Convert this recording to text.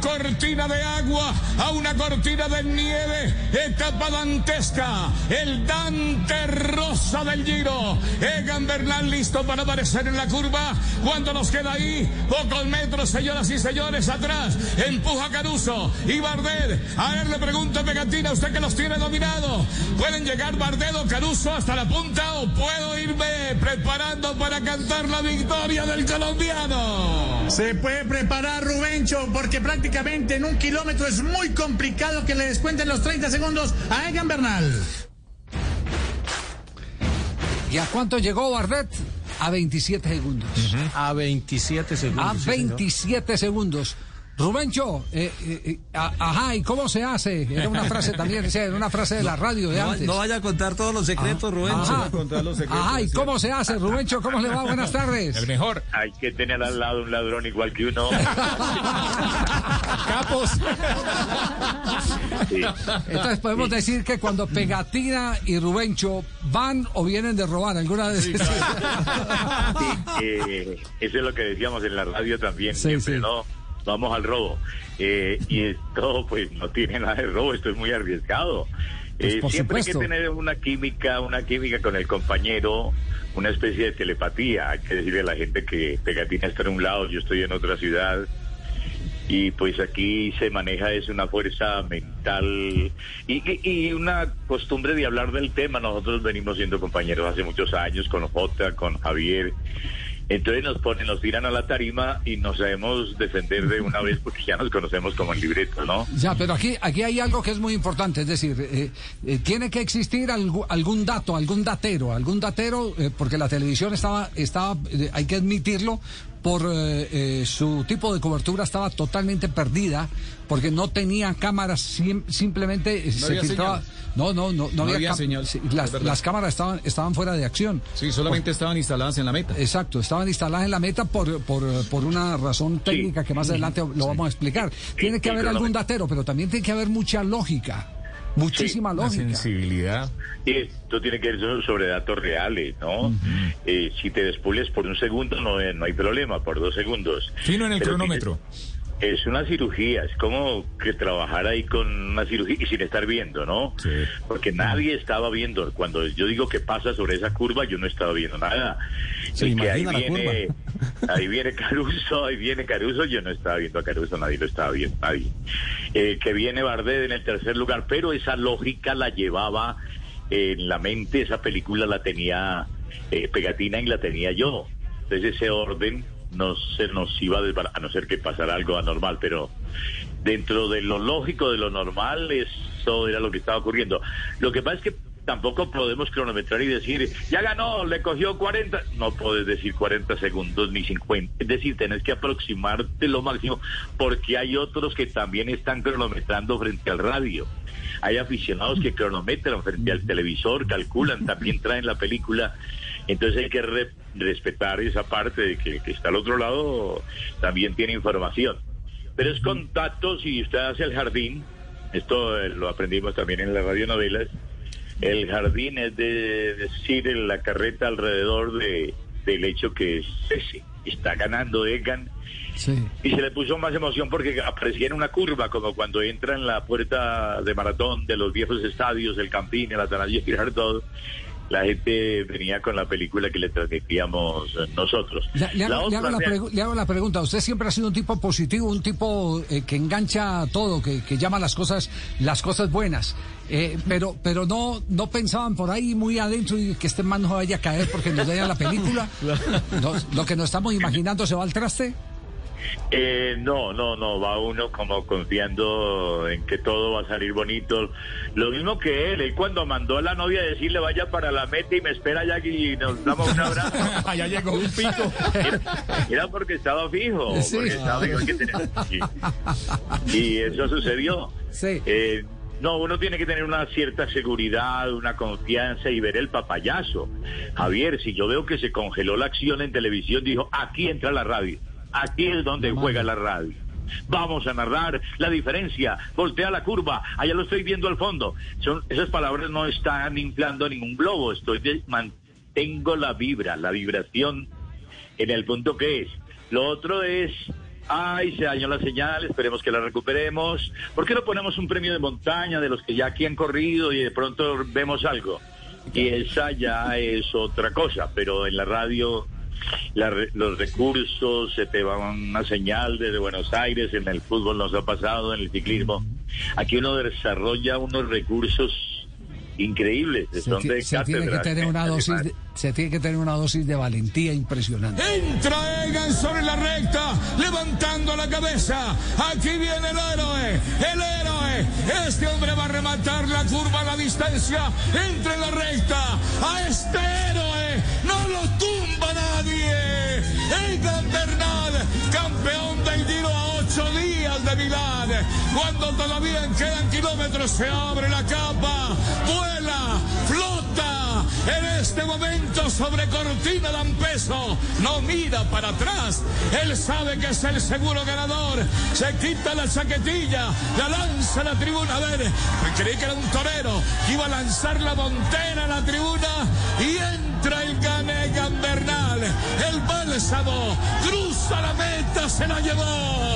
cortina de agua a una cortina de nieve. Etapa dantesca. El Dante Rosa del Giro. Egan Bernal listo para aparecer en la curva. Cuando nos queda ahí, pocos metros, señoras y señores, atrás. Empuja Caruso y Bardet. A ver, le pregunto, Pegatina, usted que los tiene dominado. ¿Pueden llegar Bardet o Caruso hasta la punta o puedo irme preparando para cantar la victoria del colombiano? Se puede preparar Rubencho porque prácticamente en un kilómetro es muy complicado que le descuenten los 30 segundos a Egan Bernal. ¿Y a cuánto llegó Bardet? A 27 segundos. A 27 segundos. A 27 segundos. Rubencho, eh, eh, eh, ajá, ¿y cómo se hace? Era una frase también, era una frase de la radio de no, antes. No vaya a contar todos los secretos, Rubencho. Ajá, ajá, ¿y cómo se hace, Rubencho? ¿Cómo le va? Buenas tardes. El mejor. Hay que tener al lado un ladrón igual que uno. Capos. Sí. Entonces podemos decir que cuando Pegatina y Rubencho van o vienen de robar alguna de Sí, eh, eso es lo que decíamos en la radio también, Sí, siempre, sí. ¿no? Vamos al robo. Eh, y esto, pues, no tiene nada de robo, esto es muy arriesgado. Pues, Eh, siempre supuesto. hay que tener una química, una química con el compañero, una especie de telepatía. Hay que decirle a la gente que Pegatina está en un lado, yo estoy en otra ciudad. Y pues aquí se maneja es una fuerza mental y- y una costumbre de hablar del tema. Nosotros venimos siendo compañeros hace muchos años con Jota, con Javier. Entonces nos ponen, nos tiran a la tarima y nos sabemos defender de una vez porque ya nos conocemos como en libreto, ¿no? Ya, pero aquí, aquí hay algo que es muy importante, es decir, eh, eh, tiene que existir algún dato, algún datero, algún datero, eh, porque la televisión estaba, estaba hay que admitirlo, por eh, eh, su tipo de cobertura estaba totalmente perdida, porque no tenía cámaras, sim- simplemente eh, se había filtraba. No, no, no, no, No había señal, sí, las, cámaras estaban, estaban fuera de acción. Sí, solamente estaban instaladas en la meta. Exacto, estaban instaladas en la meta por, por, por una razón técnica que más adelante lo vamos a explicar. Tiene que haber algún datero, pero también tiene que haber mucha lógica, muchísima La lógica. sensibilidad. Y esto tiene que ver sobre datos reales, ¿no? Eh, si te despules por un segundo no, eh, no hay problema, por dos segundos. Fino en el Pero cronómetro. Es una cirugía, es como que trabajar ahí con una cirugía y sin estar viendo, ¿no? Sí. Porque nadie estaba viendo. Cuando yo digo que pasa sobre esa curva, yo no estaba viendo nada. Se y que ahí la viene, ahí viene Caruso, ahí viene Caruso, yo no estaba viendo a Caruso, nadie lo estaba viendo, nadie. Eh, que viene Bardet en el tercer lugar, pero esa lógica la llevaba en la mente, esa película la tenía eh, Pegatina y la tenía yo. Entonces ese orden no se nos iba a desbaratar, a no ser que pasara algo anormal, pero dentro de lo lógico, de lo normal, eso era lo que estaba ocurriendo. Lo que pasa es que tampoco podemos cronometrar y decir, ya ganó, le cogió 40. No puedes decir 40 segundos ni 50. Es decir, tenés que aproximarte lo máximo, porque hay otros que también están cronometrando frente al radio. Hay aficionados que cronometran frente al televisor, calculan, también traen la película. Entonces hay que re- respetar esa parte de que que está al otro lado también tiene información. Pero es con datos y usted hace el jardín, esto eh, lo aprendimos también en las radionovelas, el jardín es de decir en la carreta alrededor de, del hecho que ese, está ganando Egan Sí. y se le puso más emoción porque aparecía en una curva, como cuando entra en la puerta de maratón de los viejos estadios, el Campín, el Atanasio Girardot. La gente venía con la película que le transmitíamos eh, nosotros. Le, le hago, La le hago la rea- pregu- le hago la pregunta. Usted siempre ha sido un tipo positivo, un tipo eh, que engancha todo, que, que llama las cosas, las cosas buenas. Eh, pero, pero no, no pensaban por ahí muy adentro y que este man no vaya a caer porque nos daña la película. No, lo que nos estamos imaginando se va al traste. Eh, no, no, no, va uno como confiando en que todo va a salir bonito. Lo mismo que él, él cuando mandó a la novia a decirle vaya para la meta y me espera allá y nos damos un abrazo. Allá llegó un pico. Era, era porque estaba fijo, Sí. porque estaba fijo, hay que tener- y, y eso sucedió. Sí. Eh, no, uno tiene que tener una cierta seguridad, una confianza y ver el papayazo. Javier, si yo veo que se congeló la acción en televisión, dijo, aquí entra la radio, aquí es donde juega la radio. Vamos a narrar la diferencia, voltea la curva, allá lo estoy viendo al fondo. Son, esas palabras no están inflando ningún globo, estoy de- mantengo la vibra, la vibración en el punto que es. Lo otro es Ay, se dañó la señal, esperemos que la recuperemos. ¿Por qué no ponemos un premio de montaña de los que ya aquí han corrido y de pronto vemos algo? Y esa ya es otra cosa, pero en la radio la re- los recursos, se te va una señal desde Buenos Aires, en el fútbol nos ha pasado, en el ciclismo. Aquí uno desarrolla unos recursos increíbles, Se, son ti- de se tiene que tener una dosis de, se tiene que tener una dosis de valentía impresionante. Entra Egan sobre la recta, levantando la cabeza. Aquí viene el héroe, el héroe. Este hombre va a rematar la curva a la distancia. Entra en la recta. A este héroe Bernal, campeón del Giro a ocho días de Milán. Cuando todavía quedan kilómetros, se abre la capa, vuela, flota. En este momento sobre Cortina D'Ampezzo no mira para atrás. Él sabe que es el seguro ganador. Se quita la chaquetilla, la lanza a la tribuna. A ver, creí que era un torero que iba a lanzar la montera a la tribuna y el Bálsamo cruza la meta, se la llevó.